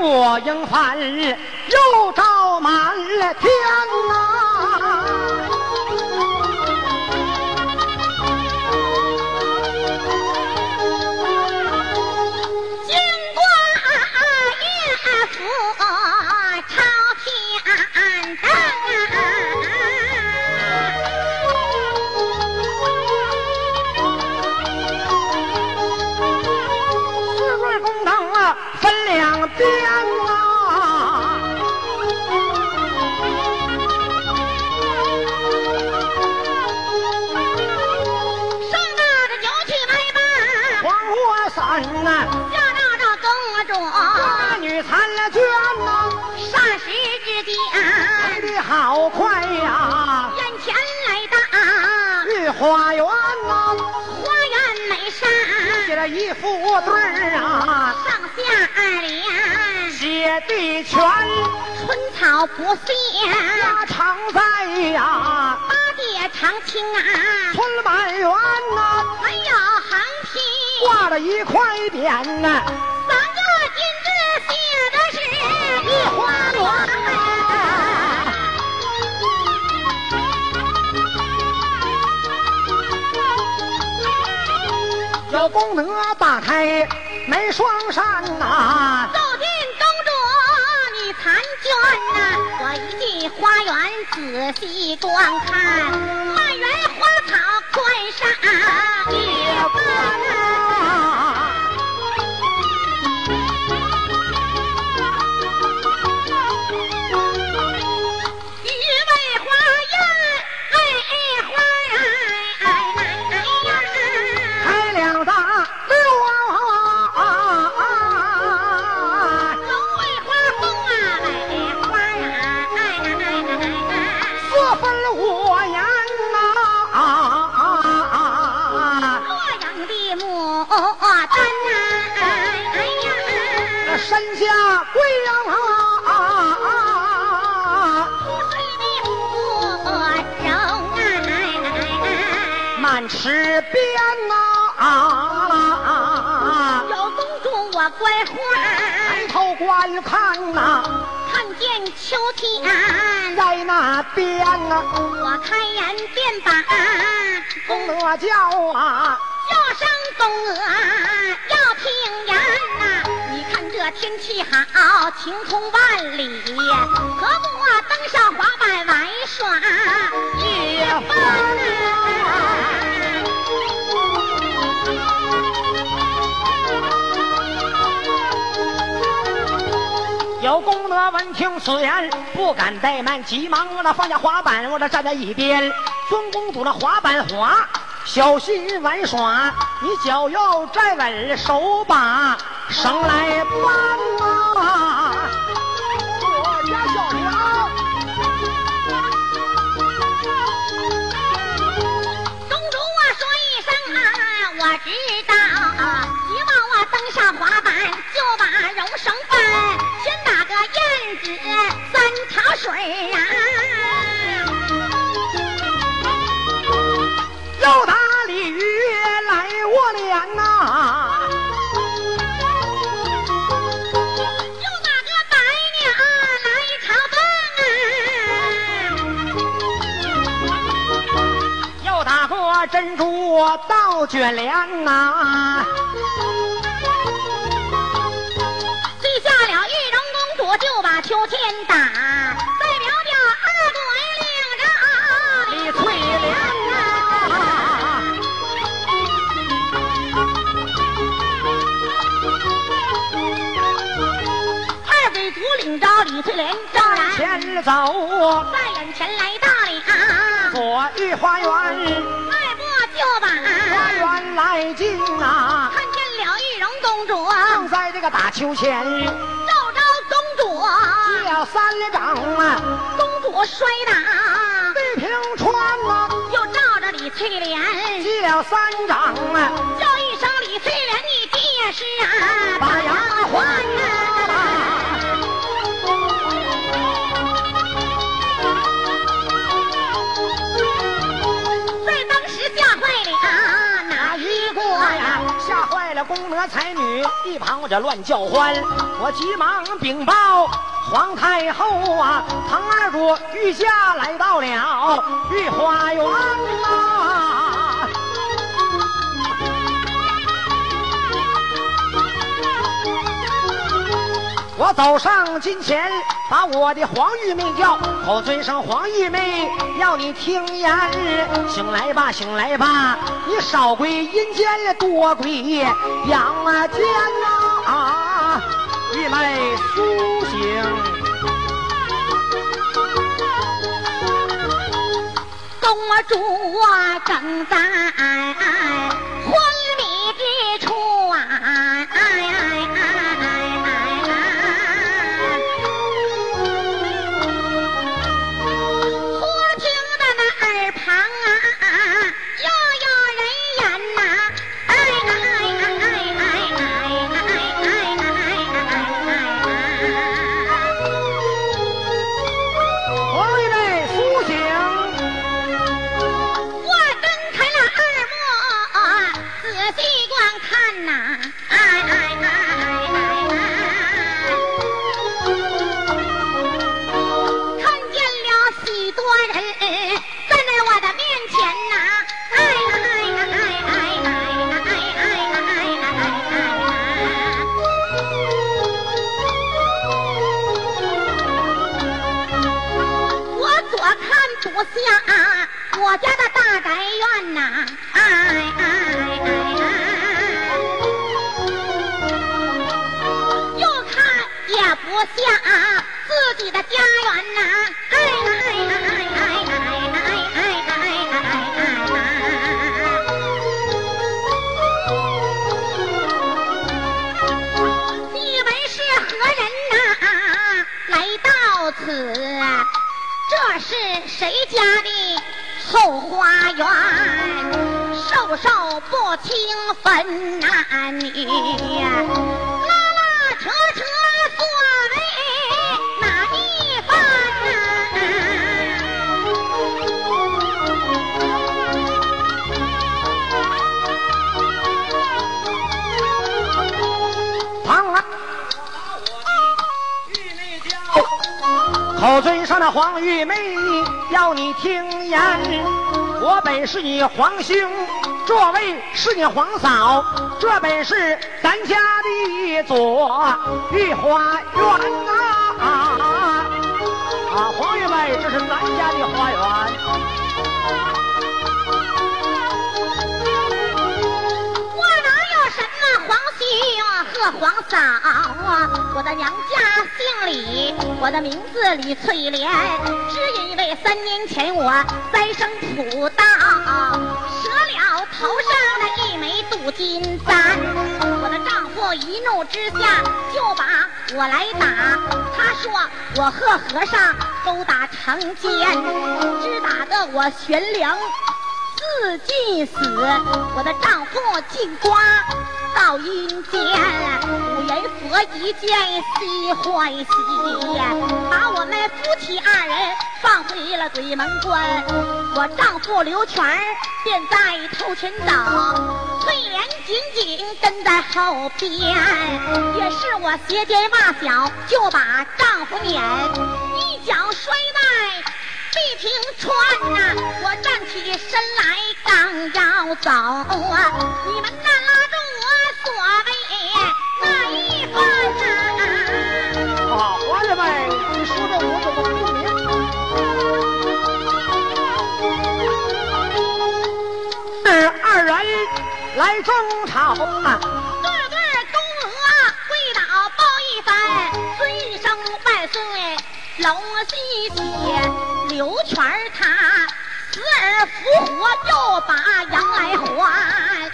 我迎帆又照满了天呐、火伞呐、下到这公主，那女参了娟呐、霎时之间来，的好快呀、眼前来到御花园呐、花园美上，写了一副对儿啊，上下二联，写的全春草不谢，花常在呀，八戒长青啊，春满园呐、还有横批。挂了一块匾呐、三个金字写的是一花园。有功德打开门双扇呐、走进宫中你婵娟呐，我一进花园仔细观看，满园花草宽上。头观看呐、看见秋天，在那边啊、我开眼便把公鹅叫啊，叫声公鹅要听言呐、你看这天气好，晴空万里，何不啊登上滑板玩耍有公德闻听此言，不敢怠慢，急忙我那放下滑板，我这站在一边。孙公主那滑板滑，小心玩耍，你脚要站稳，手把绳来扳呐、水啊。又打鲤鱼来我脸呐、又打个白鸟来朝灯啊！又打个珍珠倒卷帘呐、走在眼前来到了，左御花园，迈步就把。花园来进啊、看见了玉容公主，正在这个打秋千，照着公主，接了三掌啊，公主摔打，地平川啊，又照着李翠莲。击了三掌。啊，叫一声李翠莲，你爹是啊，把丫鬟啊。宫娥才女，一旁我这乱叫欢，我急忙禀报皇太后啊，唐二主御驾来到了御花园呐、我走上金前，把我的黄玉妹叫，口尊声黄玉妹，要你听言。醒来吧，醒来吧，你少归阴间，多归阳间呐、啊！玉妹苏醒，公主啊，正在分男女，拉拉扯扯所谓哪一番？唐儿口尊上的黄玉妹，要你听言。我本是你皇兄，这位是你皇嫂，这本是咱家的一座御花园啊！啊，皇爷们，这是咱家的花园。我哪有什么皇兄和皇嫂啊？我的娘家姓李，我的名字李翠莲。只因为三年前我栽生土道，头上的一枚镀金簪。我的丈夫一怒之下就把我来打，他说我和和尚勾搭成奸，只打得我悬梁。自尽死，我的丈夫进瓜到阴间，五人佛一见喜欢喜，把我们夫妻二人放回了鬼门关。我丈夫刘全便在头前走，翠莲紧紧跟在后边，也是我斜肩袜小就把丈夫撵，一脚摔在。地平川呐、我站起身来刚要走啊，你们那拉来争吵啊！对对，公娥跪倒报一番，尊声万岁，龙西血，刘全他死而复活，又把羊来还。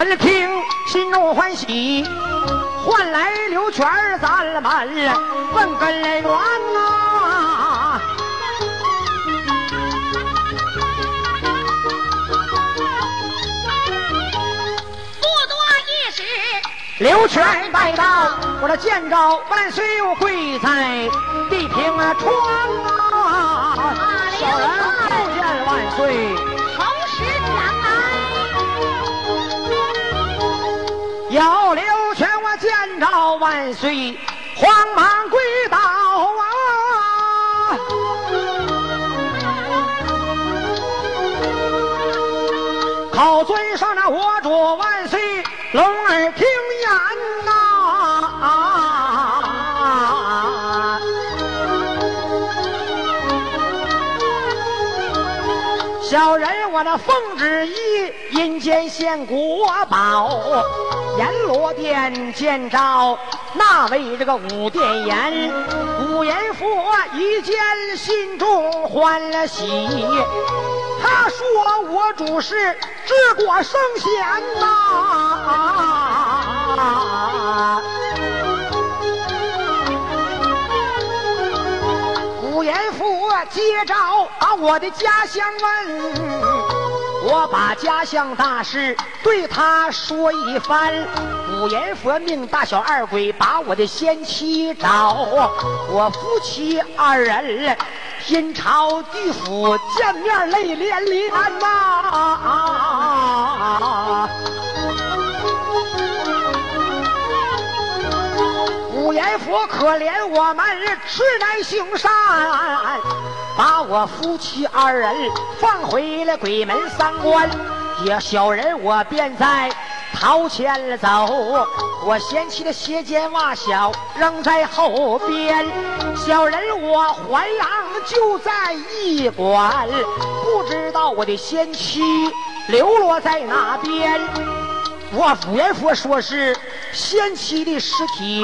恩听心中欢喜，换来刘全咱们问根源呐。不多一时，刘全带到我这见着万岁，我跪在地平啊窗啊，小人叩见万岁。要刘全，我见着万岁，慌忙跪倒啊！靠尊上那我主万岁，龙儿听言小人我那奉旨意，阴间献国宝，阎罗殿见着那位这个武殿阎，武阎佛一见心中欢了喜，他说我主是治国圣贤呐、啊接着把我的家乡问，我把家乡大事对他说一番。五阎佛命大小二鬼把我的先妻找，我夫妻二人天朝地府见面泪连连呐、五阎佛可怜我们痴男行善，把我夫妻二人放回了鬼门三关。也小人我便在桃前走，我嫌弃的鞋尖袜小扔在后边。小人我还郎就在驿馆，不知道我的先妻流落在哪边。我五阎佛说是先妻的尸体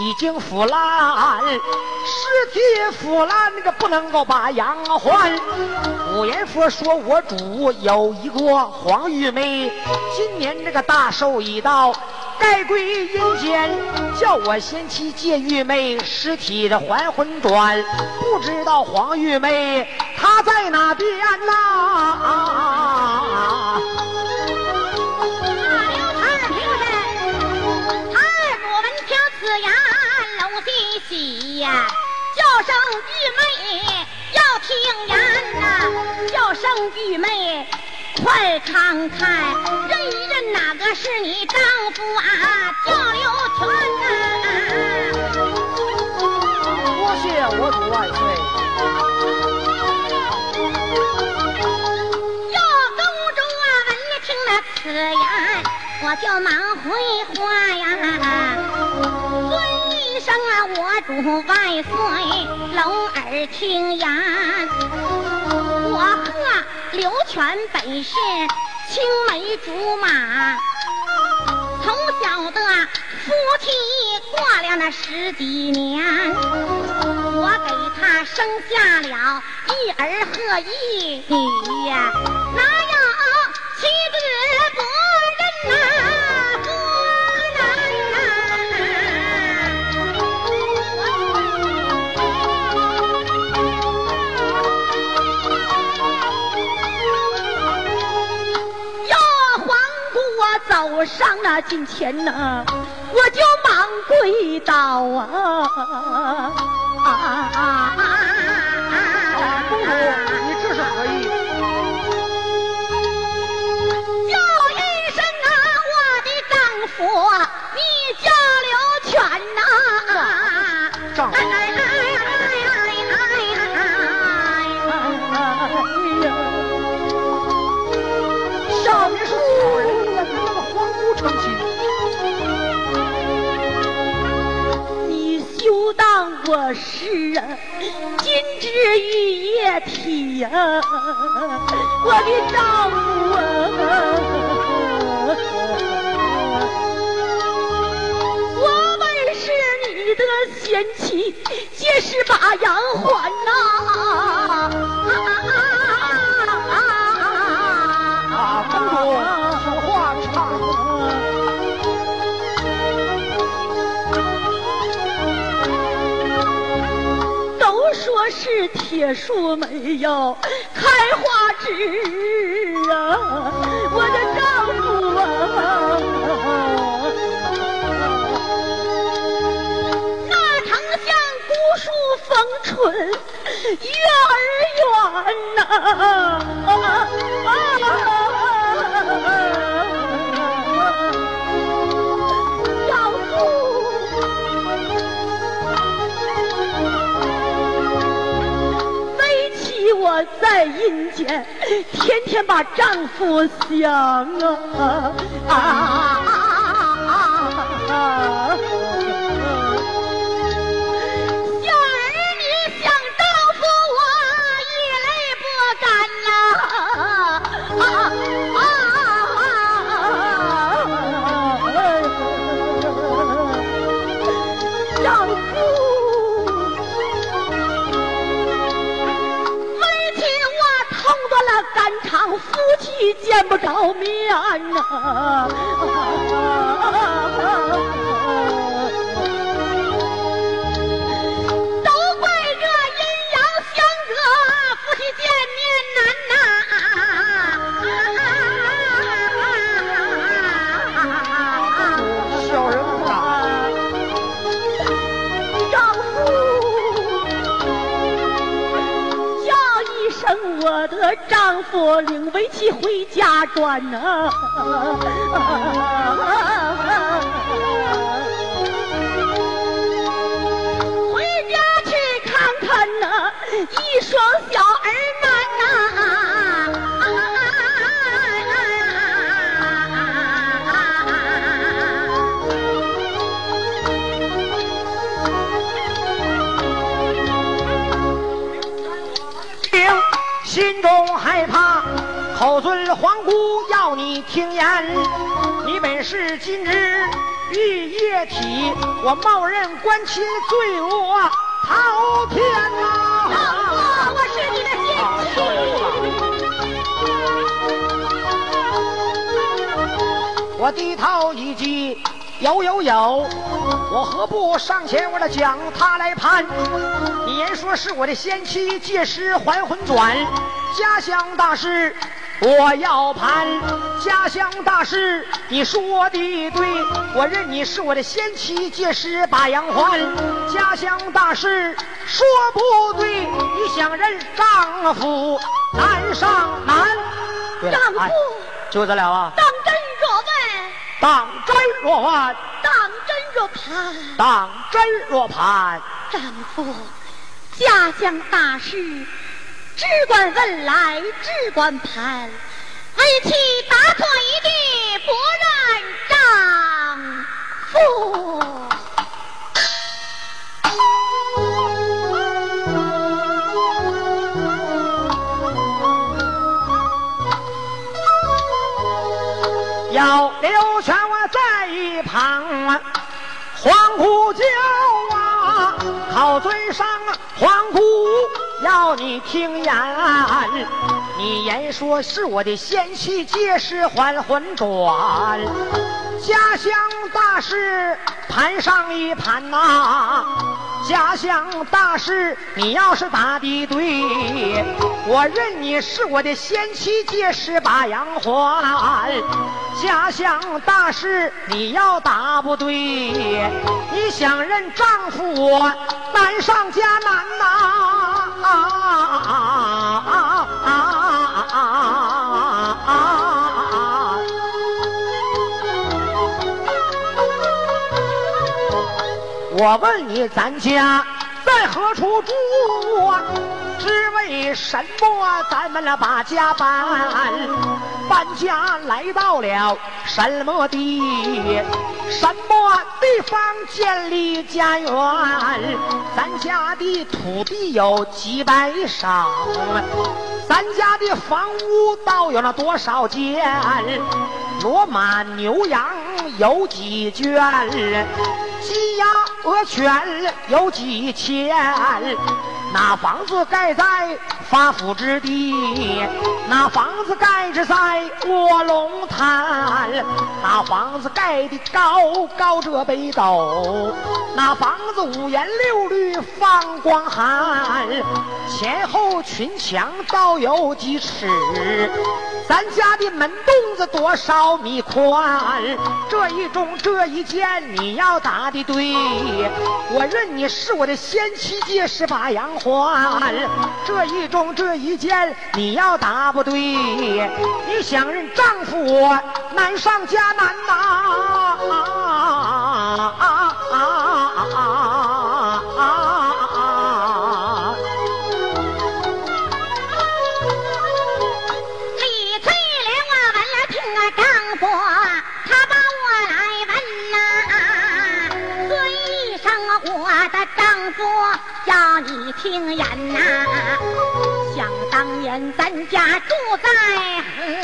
已经腐烂，尸体腐烂那个不能够把阳还。五阎佛说我主有一个黄玉梅，今年这个大寿已到，该归阴间，叫我先妻借玉梅尸体的还魂转，不知道黄玉梅她在哪边呐、啊叫声玉妹要听言呐，叫声玉妹。快看看，认一认哪个是你丈夫啊？叫刘全呐、多谢我主万岁。要，公主啊，闻听了此言，我就忙回话呀。尊一声啊，我主万岁，龙耳听言。我和刘全本是青梅竹马，从小的夫妻过了那十几年。我给他生下了一儿和一女呀，哪有妻子我走上那近前呐，我就忙跪倒啊啊啊啊！啊，公主，你这是何意？叫一声啊，我的丈夫，你叫刘全呐、丈夫金枝玉叶体呀、我的丈夫啊！我本是你的贤妻，皆是把阳还呐、是铁树没有开花枝啊我的丈夫啊那丞像独树逢春月儿圆呐。在阴间，天天把丈夫想啊啊！见不着面呐、都我，领为妻回家转呐、回皇姑要你听言。你本是今日玉液体，我冒认官亲罪恶滔天呐、丈夫，我是你的贤妻。我低头一击，有有有，我何不上前我的将他来判？你言说是我的先妻，借尸还魂转，家乡大事我要盘。家乡大事你说的对，我认你是我的先妻，借尸把羊还。家乡大事说不对，你想认丈夫难上难。丈夫哎就这了啊。当真若问，当真若问，当真若盘。当真若盘，丈夫，家乡大事，只管问来，只管盘。为妻答错一句，不认丈夫。要刘全我在一旁啊，黄姑叫啊，靠嘴上黄姑要你听言，你言说是我的仙气借尸还魂转，家乡大事盘上一盘呐、家乡大事，你要是答的对，我认你是我的先妻，届时把羊还。家乡大事，你要答不对，你想认丈夫我难上加难呐！啊啊啊啊啊我问你，咱家在何处住啊？只为什么咱们了把家搬？搬家来到了什么地？什么地方建立家园？咱家的土地有几百上，咱家的房屋倒有了多少间？骡马牛羊有几圈？鸡鸭鹅犬有几千？那房子盖在发福之地，那房子盖着在卧龙潭，那房子盖的高高这北斗，那房子五颜六绿放光寒，前后群墙倒有几尺，咱家的门洞子多少米宽？这一中这一间你要答的对，我认你是我的先妻，届时把羊还。这一中这一剑你要答不对，你想认丈夫难上加难呐！啊啊啊啊啊啊！要你听言呐。想当年咱家住在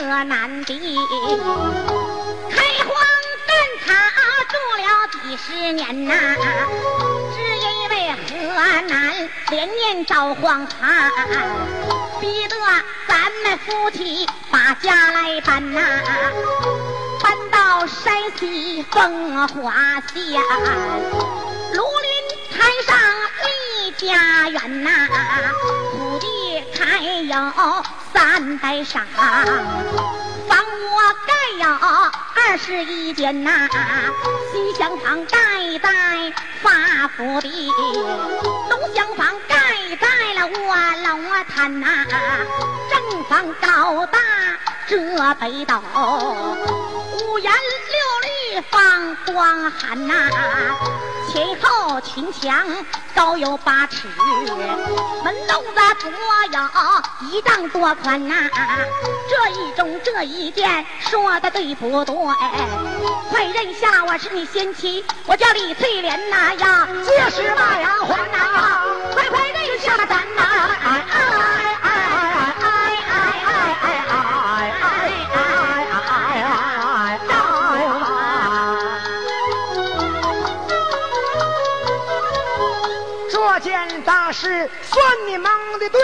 河南地，开荒干草住了几十年呐。只因为河南连年遭荒旱，逼得咱们夫妻把家来搬呐。搬到山西风华县，庐林台上家园呐，土地开有三百上，房屋盖有二十一间呐，西厢房盖在发福地，东厢房盖在了卧龙潭呐，正房高大这北斗。五颜六绿放光寒呐，前后群墙高有八尺，门洞子左有一丈多宽呐。这一中这一件说对不对？快认下我是你先妻，我叫李翠莲呐呀，这是马呀还呐，快快认下咱呐！是算你忙的对，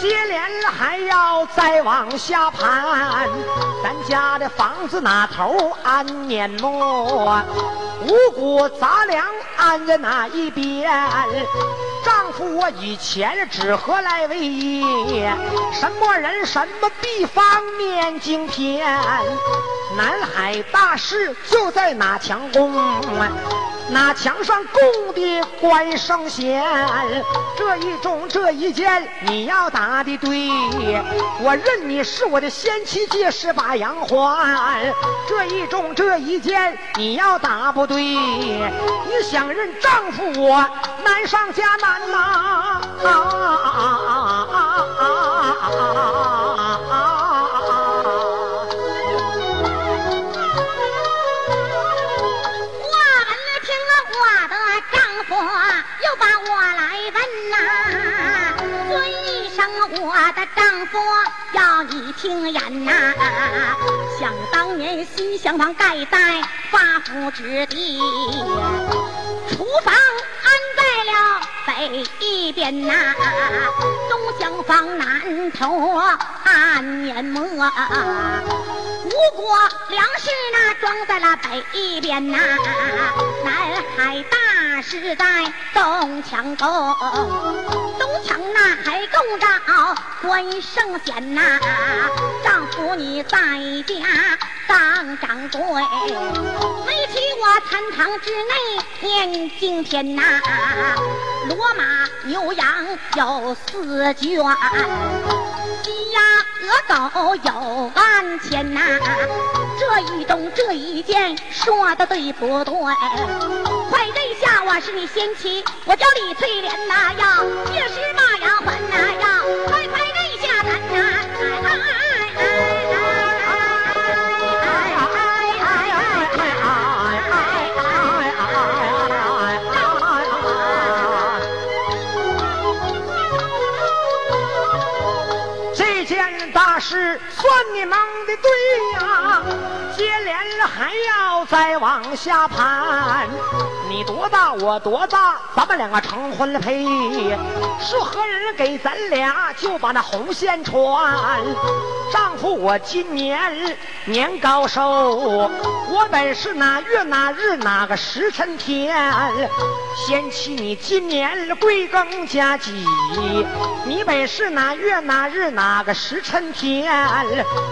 接连还要再往下盘。咱家的房子哪头安碾磨，五谷杂粮安在哪一边？丈夫我以前只何来为一？什么人什么地方念经篇？南海大士就在哪墙宫？哪墙上供的关圣贤，这一中这一件你要答的对，我认你是我的先妻，借十把洋还。这一中这一件你要答不对，你想认丈夫我难上加难呐！啊啊啊啊啊啊！又把我来问呐，尊一声我的丈夫，要你听言呐。想当年西厢房盖在发福之地，厨房安在北一边呐，东厢房南头安碾磨，五果粮食那装在了北一边呐，南海大。是在东墙沟，东墙那还够着关圣贤呐，丈夫你在家当掌柜，没提我禅堂之内念经篇呐，骡马牛羊有四卷，鸡鸭鹅狗有万千呐，这一种这一件说的对不对？快认下我是你先妻，我叫李翠莲呐呀，借尸马呀还呐呀，再往下盘。你多大，我多大，咱们两个成婚配。是何人给咱俩就把那红线穿？丈夫我今年年高寿，我本是哪月哪日哪个时辰天？贤妻你今年贵庚佳几？你本是哪月哪日哪个时辰天？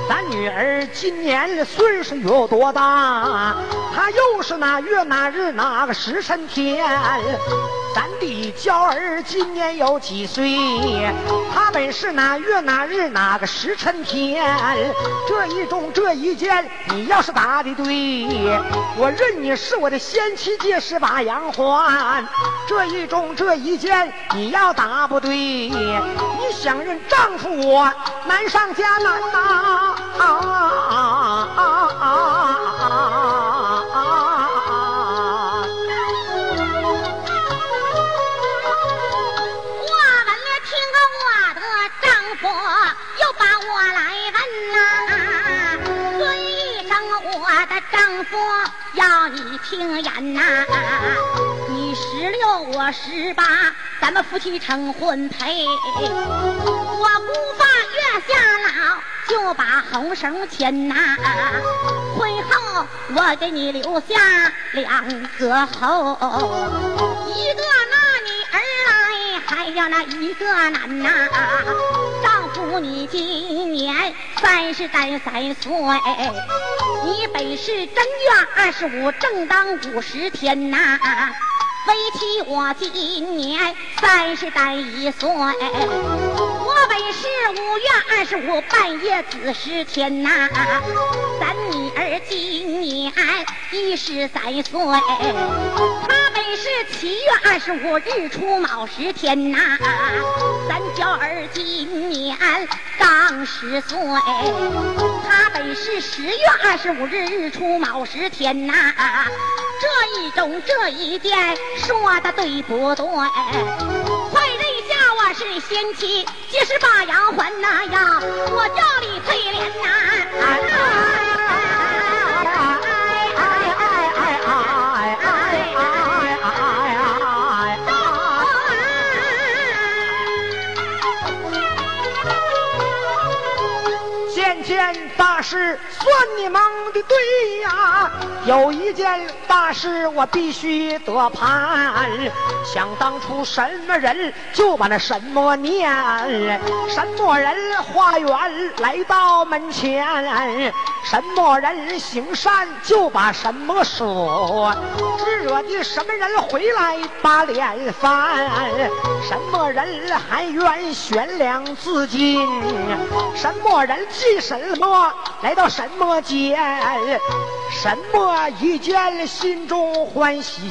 咱女儿今年岁数有多大？她又是哪月哪日哪个时？时辰天，咱的娇儿今年有几岁？他本是哪月哪日哪个时辰天？这一中这一件，你要是答的对，我认你是我的先妻，借十把洋还。这一中这一件，你要答不对，你想认丈夫我难上加难呐！啊啊啊啊啊啊！要你听言呐，你十六我十八，咱们夫妻成婚配。我姑发月下老，就把红绳牵呐。婚后我给你留下两个后，一个那女儿来，还要那一个男呐。你今年三十单三岁，你本是正月二十五，正当五十天呐。为妻我今年三十单一岁，我本是五月二十五半夜子时天呐。咱女儿今年一十三岁，她本是七月二十五日出卯时天呐。咱娇儿今年刚十岁，她本是十月二十五日日出卯时天呐。这一种这一件说的对不对？是仙妻，即是把羊还那呀，我叫李翠莲呐。算你忙。的对呀，有一件大事我必须得盘。想当初什么人就把那什么念，什么人化缘来到门前，什么人行善就把什么说，只惹的什么人回来把脸翻，什么人还愿悬梁自尽，什么人记什么。来到什么间，什么一见心中欢喜，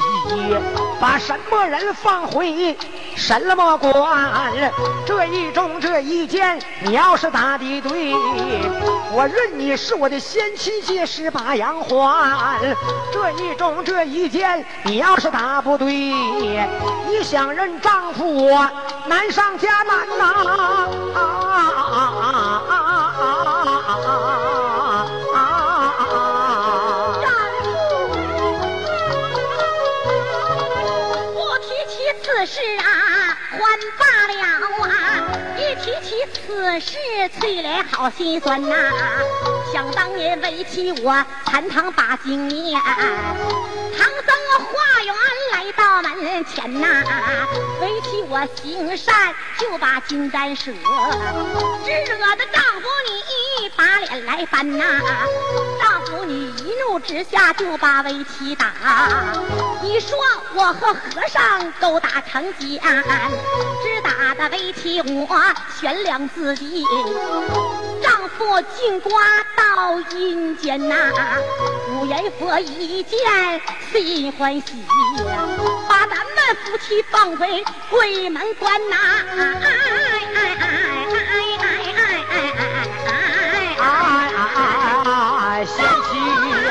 把什么人放回什么关？这一中这一间，你要是答的对，我认你是我的先妻，借十八阳还。这一中这一件，你要是答不对，你想认丈夫我难上加难呐！啊啊啊啊啊啊啊啊此事，翠莲好心酸呐。想当年为妻我禅堂把经念，唐僧化缘来到门前呐，为妻我行善就把金丹舍，只惹得丈夫你把脸来翻呐。丈夫你一怒之下就把为妻打，你说我和和尚勾搭成奸，只打的为妻我悬梁自尽。佛进瓜到阴间呐，五爷佛一见心欢喜，把咱们夫妻放回鬼门关呐！哎哎哎哎哎哎哎哎哎哎哎哎哎哎哎！贤妻呀，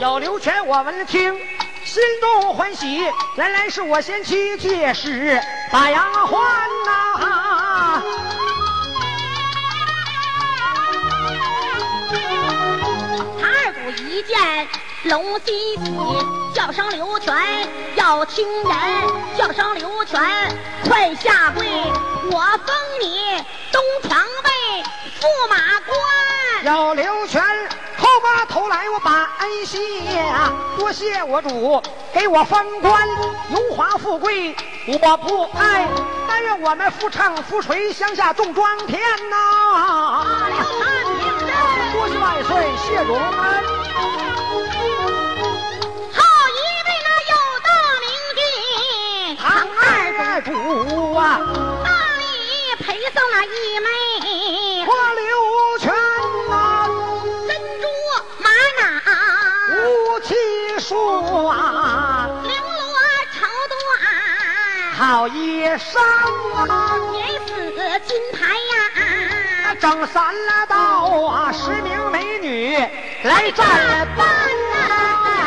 有刘全我们听，心中欢喜，原来是我贤妻借尸。把杨欢呐。他二股一见龙西起，叫声刘全要听人，叫声刘全快下跪，我封你东床位驸马官。要刘全。后把头来，我把恩谢，多谢我主给我封官，荣华富贵我不爱，但愿我们夫唱夫垂，乡下种庄田呐。多谢万岁，谢主恩。好一位那有大名的唐二主啊，大礼陪送了一枚老爷山啊，免死金牌呀、啊，整三了道啊，十名美女来占班呐、啊。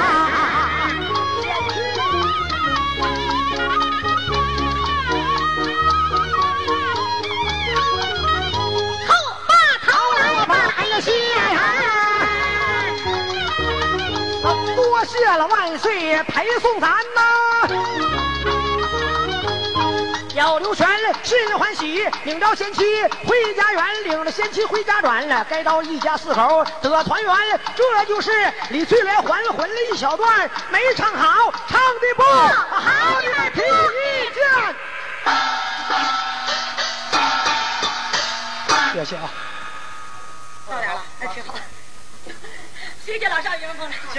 谢了万岁，陪送咱呐。要刘全心欢喜，领着贤妻回家园，领着贤妻回家转了，该到一家四口得团圆。这就是李翠莲还魂了一小段，没唱好，唱的不好，你提意见。谢谢啊。到点了，哎，挺好。谢谢老少爷们捧场。